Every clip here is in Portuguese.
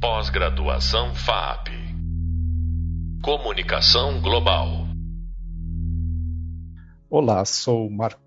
Pós-graduação FAP. Comunicação Global. Olá, sou Marco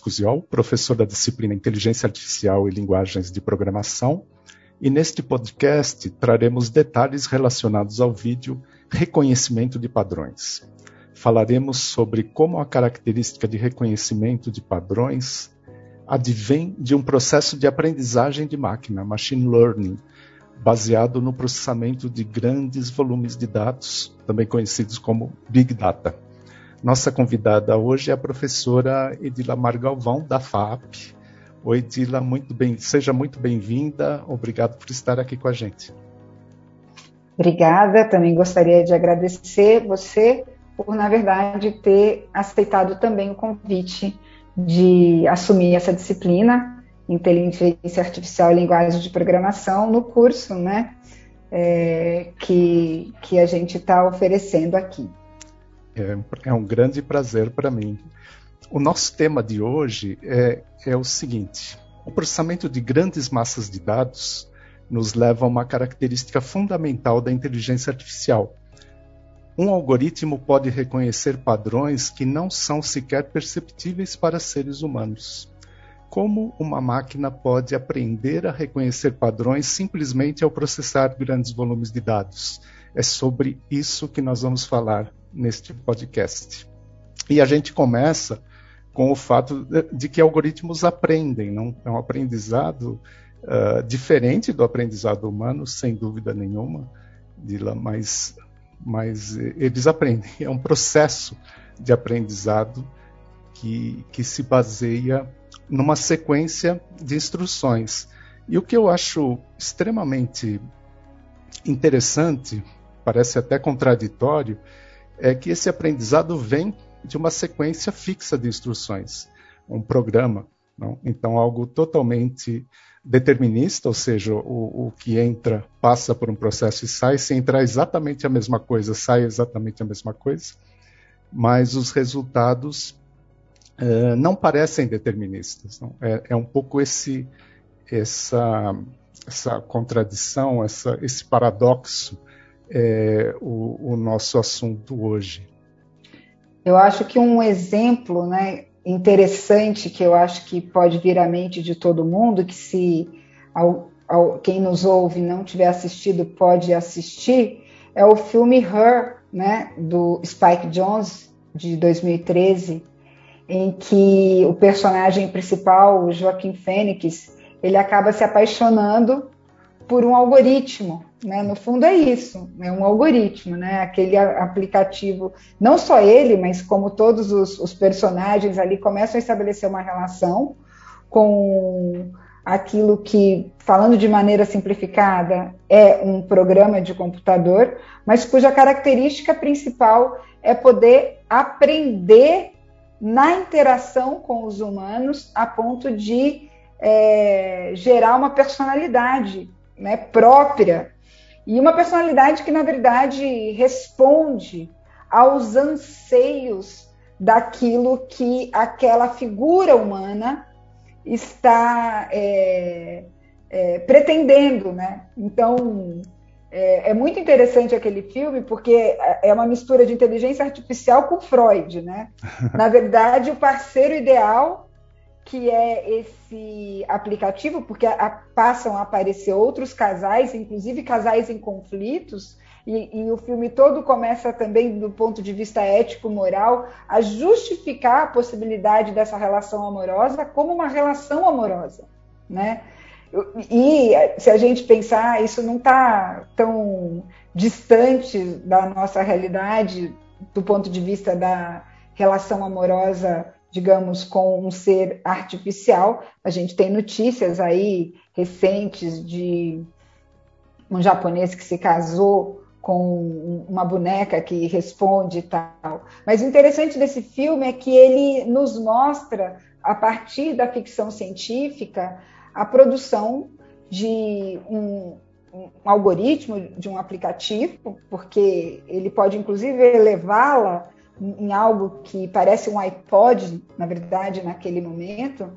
Cusziol, professor da disciplina Inteligência Artificial e Linguagens de Programação, e neste podcast traremos detalhes relacionados ao vídeo Reconhecimento de Padrões. Falaremos sobre como a característica de reconhecimento de padrões advém de um processo de aprendizagem de máquina, machine learning, baseado no processamento de grandes volumes de dados, também conhecidos como Big Data. Nossa convidada hoje é a professora Edila Margalvão, da FAP. Oi, Edila, muito bem, seja muito bem-vinda. Obrigado por estar aqui com a gente. Obrigada, também gostaria de agradecer você por, na verdade, ter aceitado também o convite de assumir essa disciplina inteligência artificial e linguagem de programação no curso, né, é, que, que a gente está oferecendo aqui. É, é, um grande prazer para mim. O nosso tema de hoje é, é o seguinte: o processamento de grandes massas de dados nos leva a uma característica fundamental da inteligência artificial. Um algoritmo pode reconhecer padrões que não são sequer perceptíveis para seres humanos. Como uma máquina pode aprender a reconhecer padrões simplesmente ao processar grandes volumes de dados? É sobre isso que nós vamos falar neste podcast. E a gente começa com o fato de que algoritmos aprendem, não é um aprendizado uh, diferente do aprendizado humano, sem dúvida nenhuma, mas, mas eles aprendem. É um processo de aprendizado que, que se baseia numa sequência de instruções. E o que eu acho extremamente interessante, parece até contraditório, é que esse aprendizado vem de uma sequência fixa de instruções, um programa. Não? Então, algo totalmente determinista, ou seja, o, o, que entra passa por um processo e sai, se entrar exatamente a mesma coisa, sai exatamente a mesma coisa, mas os resultados é, não parecem deterministas. Não? É, é, um pouco esse, essa, essa contradição, essa, esse paradoxo é, o, o, nosso assunto hoje. Eu acho que um exemplo né, interessante que eu acho que pode vir à mente de todo mundo, que se ao, ao, quem nos ouve não tiver assistido pode assistir, é o filme Her, né, do Spike Jonze, de 2013, em que o personagem principal, o Joaquim Fênix, ele acaba se apaixonando por um algoritmo, né? No fundo é isso, é um algoritmo, né? Aquele aplicativo, não só ele, mas como todos os, os personagens ali começam a estabelecer uma relação com aquilo que, falando de maneira simplificada, é um programa de computador, mas cuja característica principal é poder aprender na interação com os humanos a ponto de é, gerar uma personalidade né, própria e uma personalidade que, na verdade, responde aos anseios daquilo que aquela figura humana está é, é, pretendendo, né? Então, é, é, muito interessante aquele filme porque é uma mistura de inteligência artificial com Freud, né? Na verdade, o parceiro ideal que é esse aplicativo, porque a, passam a aparecer outros casais, inclusive casais em conflitos, e, e, o filme todo começa também, do ponto de vista ético-moral, a justificar a possibilidade dessa relação amorosa como uma relação amorosa, né? E se a gente pensar, isso não está tão distante da nossa realidade do ponto de vista da relação amorosa, digamos, com um ser artificial. A gente tem notícias aí recentes de um japonês que se casou com uma boneca que responde e tal. Mas o interessante desse filme é que ele nos mostra, a partir da ficção científica, a produção de um, um algoritmo, de um aplicativo, porque ele pode inclusive elevá-la em algo que parece um iPod, na verdade, naquele momento,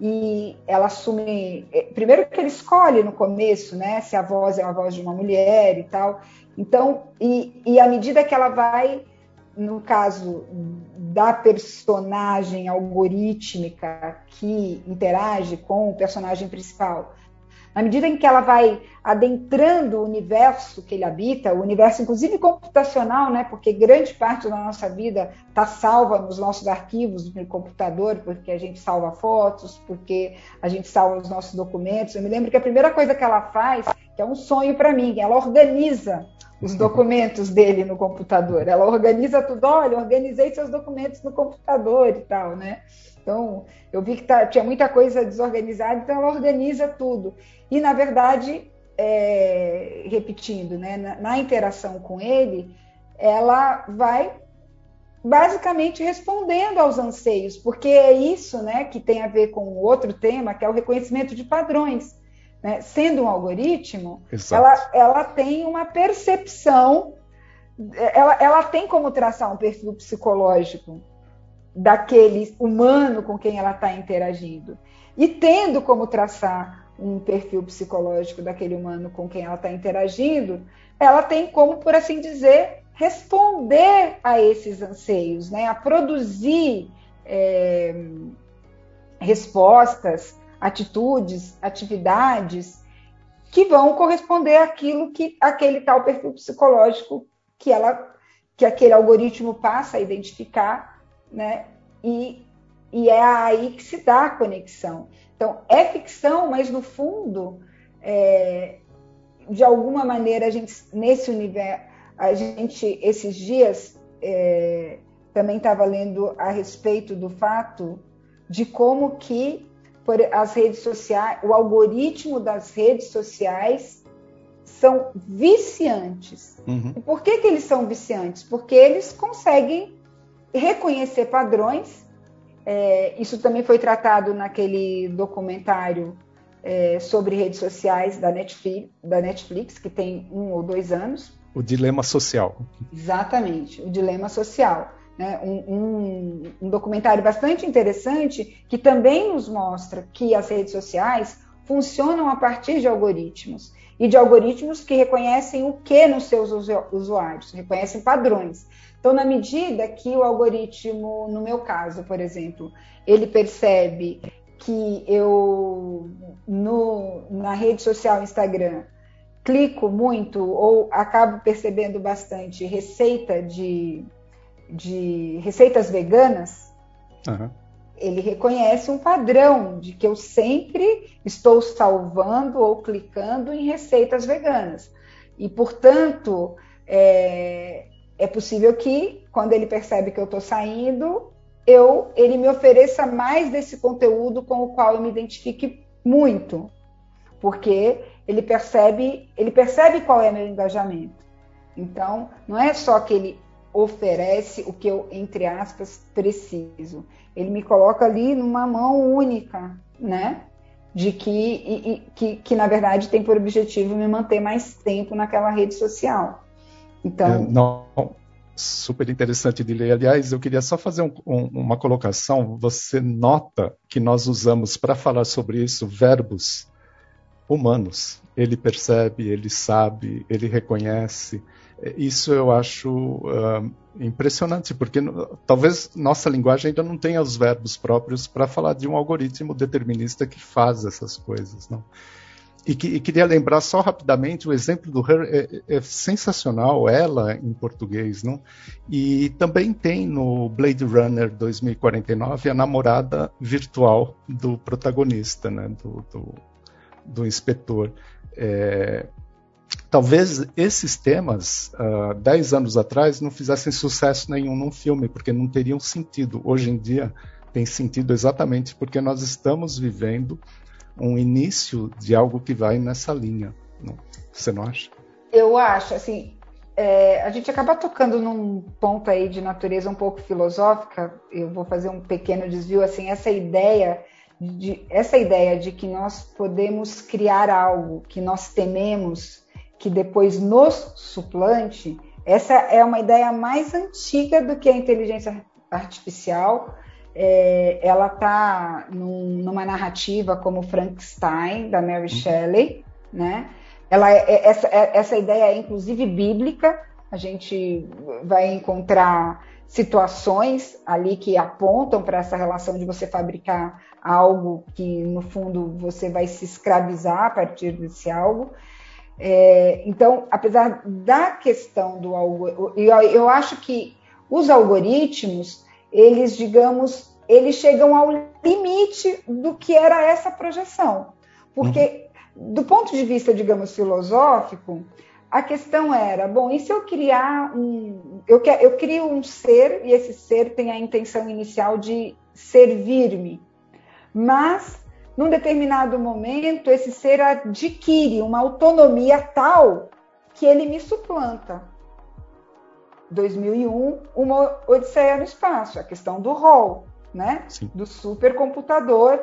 e ela assume. É, primeiro que ele escolhe no começo, né? Se a voz é a voz de uma mulher e tal. Então, e, e à medida que ela vai, no caso da personagem algorítmica que interage com o personagem principal, na medida em que ela vai adentrando o universo que ele habita, o universo inclusive computacional, né, porque grande parte da nossa vida está salva nos nossos arquivos do computador, porque a gente salva fotos, porque a gente salva os nossos documentos. Eu me lembro que a primeira coisa que ela faz, que é um sonho para mim, ela organiza os documentos dele no computador. Ela organiza tudo, olha, organizei seus documentos no computador e tal, né? Então, eu vi que tá, tinha muita coisa desorganizada, então ela organiza tudo. E, na verdade, é, repetindo, né, na, na interação com ele, ela vai basicamente respondendo aos anseios, porque é isso né, que tem a ver com outro tema, que é o reconhecimento de padrões. Né? Sendo um algoritmo, ela, ela tem uma percepção, ela, ela tem como traçar um perfil psicológico daquele humano com quem ela está interagindo. E tendo como traçar um perfil psicológico daquele humano com quem ela está interagindo, ela tem como, por assim dizer, responder a esses anseios, né? a produzir é, respostas, atitudes, atividades que vão corresponder àquilo que aquele tal perfil psicológico que ela que aquele algoritmo passa a identificar né? E, e é aí que se dá a conexão. Então, é ficção, mas no fundo, é, de alguma maneira, a gente, nesse universo, a gente, esses dias, é, também estava lendo a respeito do fato de como que por as redes sociais, o algoritmo das redes sociais são viciantes. Uhum. E por que, que eles são viciantes? Porque eles conseguem reconhecer padrões. É, isso também foi tratado naquele documentário é, sobre redes sociais da Netflix, da Netflix, que tem um ou dois anos. O dilema social. Exatamente, o dilema social. Né? Um, um, um documentário bastante interessante que também nos mostra que as redes sociais funcionam a partir de algoritmos e de algoritmos que reconhecem o que nos seus usuários, reconhecem padrões. Então, na medida que o algoritmo, no meu caso, por exemplo, ele percebe que eu no, na rede social Instagram clico muito ou acabo percebendo bastante receita de, de receitas veganas, uhum. ele reconhece um padrão de que eu sempre estou salvando ou clicando em receitas veganas. E, portanto, é, é possível que, quando ele percebe que eu estou saindo, eu, ele me ofereça mais desse conteúdo com o qual eu me identifique muito, porque ele percebe, ele percebe qual é meu engajamento. Então, não é só que ele oferece o que eu, entre aspas, preciso. Ele me coloca ali numa mão única, né? De que, e, e, que, que, na verdade, tem por objetivo me manter mais tempo naquela rede social. Então, é, não, super interessante de ler. Aliás, eu queria só fazer um, um, uma colocação. Você nota que nós usamos para falar sobre isso verbos humanos. Ele percebe, ele sabe, ele reconhece. Isso eu acho uh, impressionante, porque talvez nossa linguagem ainda não tenha os verbos próprios para falar de um algoritmo determinista que faz essas coisas. Não? E, que, e, queria lembrar só rapidamente o exemplo do Her é, é, sensacional, ela em português, não? E também tem no Blade Runner 2049 a namorada virtual do protagonista, né? Do, do, do inspetor. É, talvez esses temas, uh, dez anos atrás, não fizessem sucesso nenhum num filme, porque não teriam sentido. Hoje em dia tem sentido exatamente porque nós estamos vivendo um início de algo que vai nessa linha. Não? Você não acha? Eu acho, assim, é, a gente acaba tocando num ponto aí de natureza um pouco filosófica. Eu vou fazer um pequeno desvio, assim, essa ideia de essa ideia de que nós podemos criar algo que nós tememos que depois nos suplante, essa é uma ideia mais antiga do que a inteligência artificial é, ela está num, numa narrativa como Frankenstein, da Mary uhum. Shelley, né? Ela, é, é, essa, é, essa ideia é inclusive bíblica, a gente vai encontrar situações ali que apontam para essa relação de você fabricar algo que, no fundo, você vai se escravizar a partir desse algo. É, então, apesar da questão do algoritmo, eu, eu acho que os algoritmos, eles, digamos, eles chegam ao limite do que era essa projeção. Porque, uhum. do ponto de vista, digamos, filosófico, a questão era, bom, e se eu criar um. Eu, eu crio um ser, e esse ser tem a intenção inicial de servir-me. Mas, num determinado momento, esse ser adquire uma autonomia tal que ele me suplanta. 2001, uma Odisseia no Espaço, a questão do rol, né? Sim. Do supercomputador,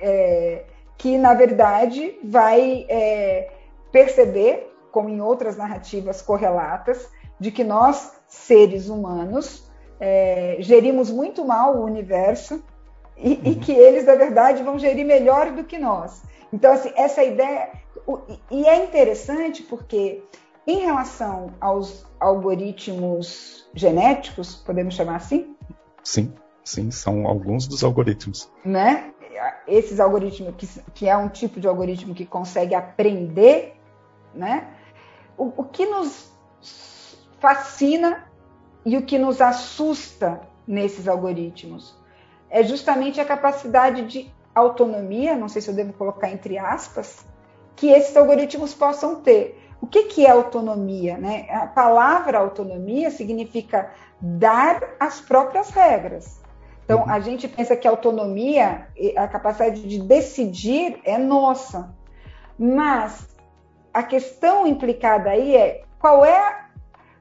é, que, na verdade, vai é, perceber como em outras narrativas correlatas, de que nós, seres humanos, é, gerimos muito mal o universo e, uhum. e, que eles, na verdade, vão gerir melhor do que nós. Então, assim, essa ideia. E é interessante porque, em relação aos algoritmos genéticos, podemos chamar assim? Sim, sim, são alguns dos algoritmos. Né? Esses algoritmos, que, que é um tipo de algoritmo que consegue aprender, né? o, o que nos fascina e o que nos assusta nesses algoritmos é justamente a capacidade de autonomia, não sei se eu devo colocar entre aspas, que esses algoritmos possam ter. O que, que é autonomia? Né? A palavra autonomia significa dar as próprias regras. Então, a gente pensa que a autonomia, a capacidade de decidir é nossa. Mas a questão implicada aí é qual é,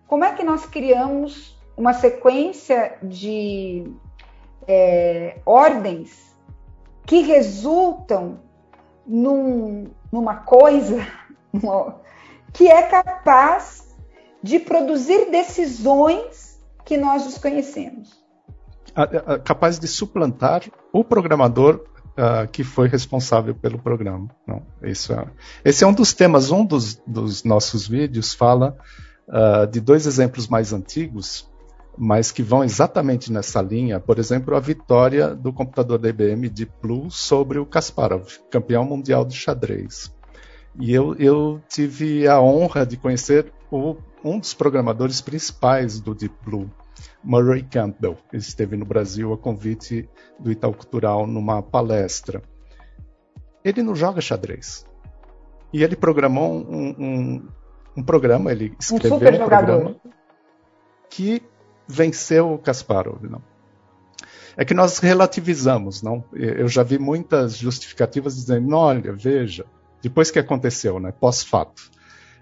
como é que nós criamos uma sequência de é, ordens que resultam num, numa coisa que é capaz de produzir decisões que nós desconhecemos. Capaz de suplantar o programador uh, que foi responsável pelo programa. Não, isso é, esse é um dos temas. Um dos, dos nossos vídeos fala uh, de dois exemplos mais antigos, mas que vão exatamente nessa linha. Por exemplo, a vitória do computador da IBM Deep Blue sobre o Kasparov, campeão mundial de xadrez. E eu, eu tive a honra de conhecer o, um dos programadores principais do Deep Blue, Murray Campbell. Ele esteve no Brasil a convite do Itaú Cultural numa palestra. Ele não joga xadrez. E ele programou um, um, um programa, ele escreveu um, um programa que venceu o Kasparov. Não? É que nós relativizamos, não? Eu já vi muitas justificativas dizendo, olha, veja, depois que aconteceu, né, pós-fato.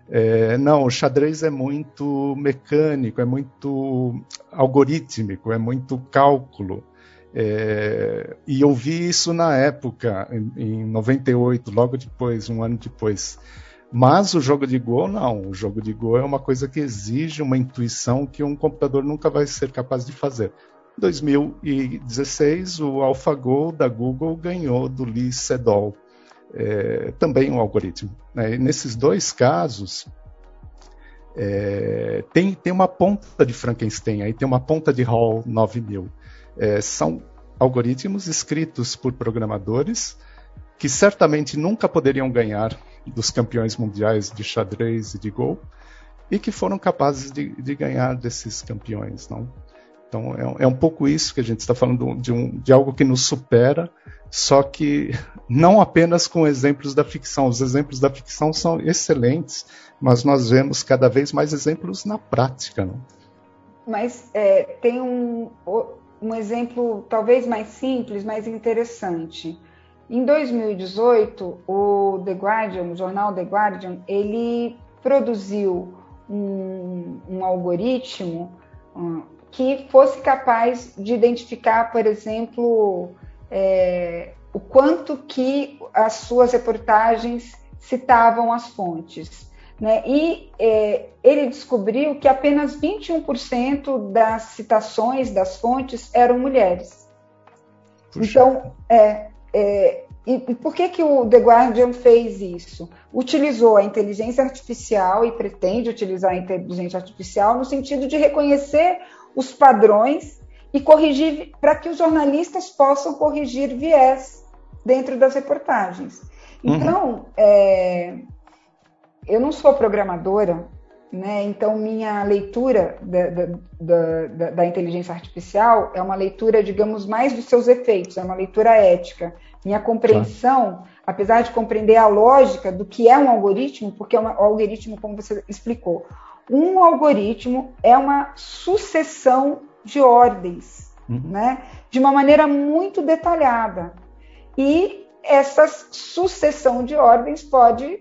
É, não, o xadrez é muito mecânico, é muito algorítmico, é muito cálculo. É, e eu vi isso na época, em, em 98, logo depois, um ano depois. Mas o jogo de Go, não. O jogo de Go é uma coisa que exige uma intuição que um computador nunca vai ser capaz de fazer. Em 2016, o AlphaGo da Google ganhou do Lee Sedol é, também um algoritmo. Né? nesses dois casos, é, tem, tem uma ponta de Frankenstein, aí tem uma ponta de Hall 9000. É, são algoritmos escritos por programadores que certamente nunca poderiam ganhar dos campeões mundiais de xadrez e de Go e que foram capazes de, de ganhar desses campeões. Não? Então é, é, um pouco isso que a gente está falando de, um, de algo que nos supera só que não apenas com exemplos da ficção. Os exemplos da ficção são excelentes, mas nós vemos cada vez mais exemplos na prática. Não? Mas é, tem um, um exemplo talvez mais simples, mais interessante. Em 2018, o The Guardian, o jornal The Guardian, ele produziu um, um algoritmo um, que fosse capaz de identificar, por exemplo, é, o quanto que as suas reportagens citavam as fontes. Né? E é, ele descobriu que apenas 21% das citações das fontes eram mulheres. Puxa. Então, é, é, e, por que, que o The Guardian fez isso? Utilizou a inteligência artificial e pretende utilizar a inteligência artificial no sentido de reconhecer os padrões e corrigir, para que os jornalistas possam corrigir viés dentro das reportagens. Uhum. Então, uhum. é, eu não sou programadora, né? Então, minha leitura da, da, da, da, inteligência artificial é uma leitura, digamos, mais dos seus efeitos, é uma leitura ética. Minha compreensão, apesar de compreender a lógica do que é um algoritmo, porque é um algoritmo, como você explicou, um algoritmo é uma sucessão de ordens, uhum. né? de uma maneira muito detalhada. E essa sucessão de ordens pode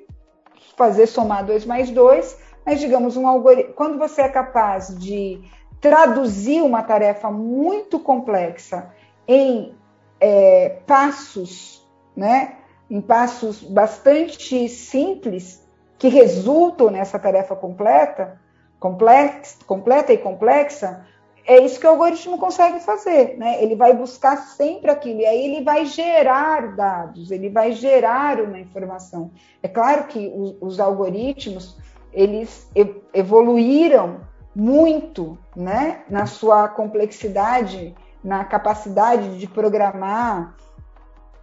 fazer somar 2 mais 2 mas digamos, um algoritmo, quando você é capaz de traduzir uma tarefa muito complexa em é, passos, né, em passos bastante simples que resultam nessa tarefa completa, complex, completa e complexa, é isso que o algoritmo consegue fazer, né? Ele vai buscar sempre aquilo e aí ele vai gerar dados, ele vai gerar uma informação. É claro que os, os algoritmos eles evoluíram muito né, na sua complexidade, na capacidade de programar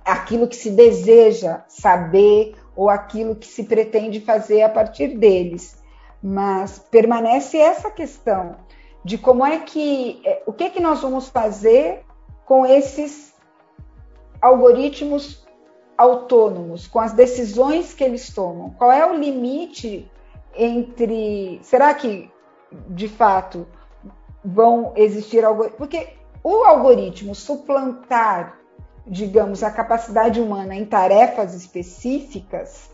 aquilo que se deseja saber ou aquilo que se pretende fazer a partir deles. Mas permanece essa questão de como é que é, o que é que nós vamos fazer com esses algoritmos autônomos, com as decisões que eles tomam. Qual é o limite entre. Será que, de fato, vão existir algoritmos? Porque o algoritmo suplantar, digamos, a capacidade humana em tarefas específicas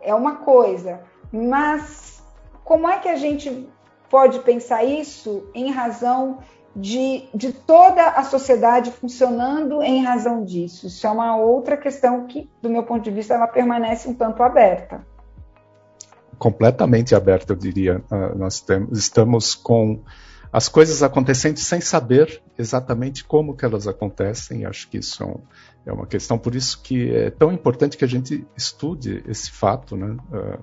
é uma coisa, mas como é que a gente pode pensar isso em razão de, de toda a sociedade funcionando em razão disso? Isso é uma outra questão que, do meu ponto de vista, ela permanece um tanto aberta completamente aberta, eu diria. Uh, nós temos, estamos com as coisas acontecendo sem saber exatamente como que elas acontecem. Acho que isso é, um, é uma questão, por isso que é tão importante que a gente estude esse fato, né? Uh,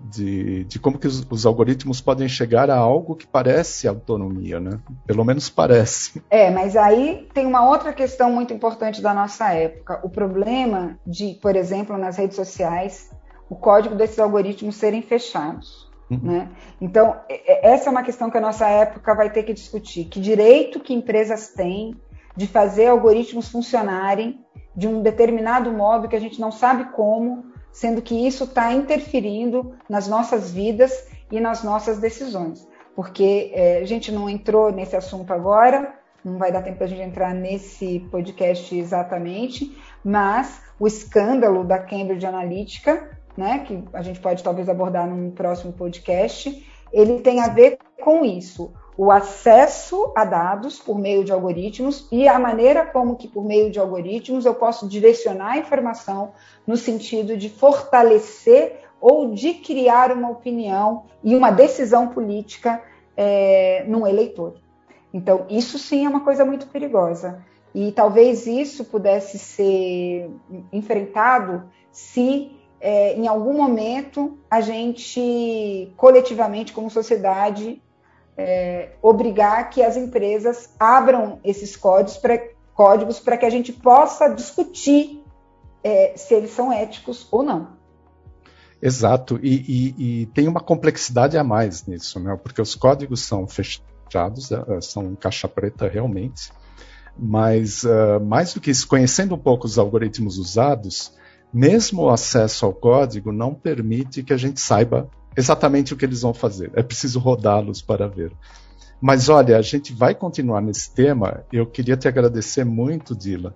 de, de, como que os, os, algoritmos podem chegar a algo que parece autonomia, né? Pelo menos parece. É, mas aí tem uma outra questão muito importante da nossa época. O problema de, por exemplo, nas redes sociais, o código desses algoritmos serem fechados. Uhum. Né? Então, essa é uma questão que a nossa época vai ter que discutir. Que direito que empresas têm de fazer algoritmos funcionarem de um determinado modo que a gente não sabe como, sendo que isso está interferindo nas nossas vidas e nas nossas decisões. Porque é, a gente não entrou nesse assunto agora, não vai dar tempo para a gente entrar nesse podcast exatamente, mas o escândalo da Cambridge Analytica né, que a gente pode talvez abordar num próximo podcast, ele tem a ver com isso, o acesso a dados por meio de algoritmos e a maneira como que por meio de algoritmos eu posso direcionar a informação no sentido de fortalecer ou de criar uma opinião e uma decisão política é, num eleitor. Então, isso sim é uma coisa muito perigosa. E talvez isso pudesse ser enfrentado se é, em algum momento, a gente, coletivamente, como sociedade, é, obrigar que as empresas abram esses códigos para códigos que a gente possa discutir é, se eles são éticos ou não. Exato, e, e, e, tem uma complexidade a mais nisso, né? porque os códigos são fechados, é, são caixa preta realmente, mas uh, mais do que isso, conhecendo um pouco os algoritmos usados, mesmo o acesso ao código não permite que a gente saiba exatamente o que eles vão fazer. É preciso rodá-los para ver. Mas olha, a gente vai continuar nesse tema. Eu queria te agradecer muito, Dila,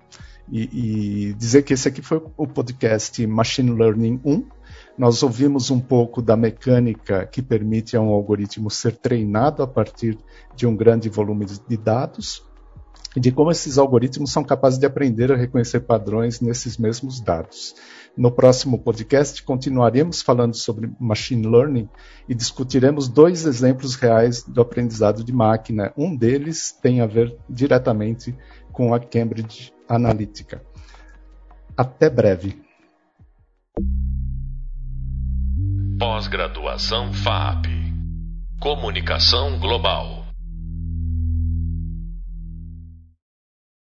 e, e dizer que esse aqui foi o podcast Machine Learning 1. Nós ouvimos um pouco da mecânica que permite a um algoritmo ser treinado a partir de um grande volume de dados de como esses algoritmos são capazes de aprender a reconhecer padrões nesses mesmos dados. No próximo podcast, continuaremos falando sobre machine learning e discutiremos dois exemplos reais do aprendizado de máquina. Um deles tem a ver diretamente com a Cambridge Analytica. Até breve. Pós-graduação FAP Comunicação Global.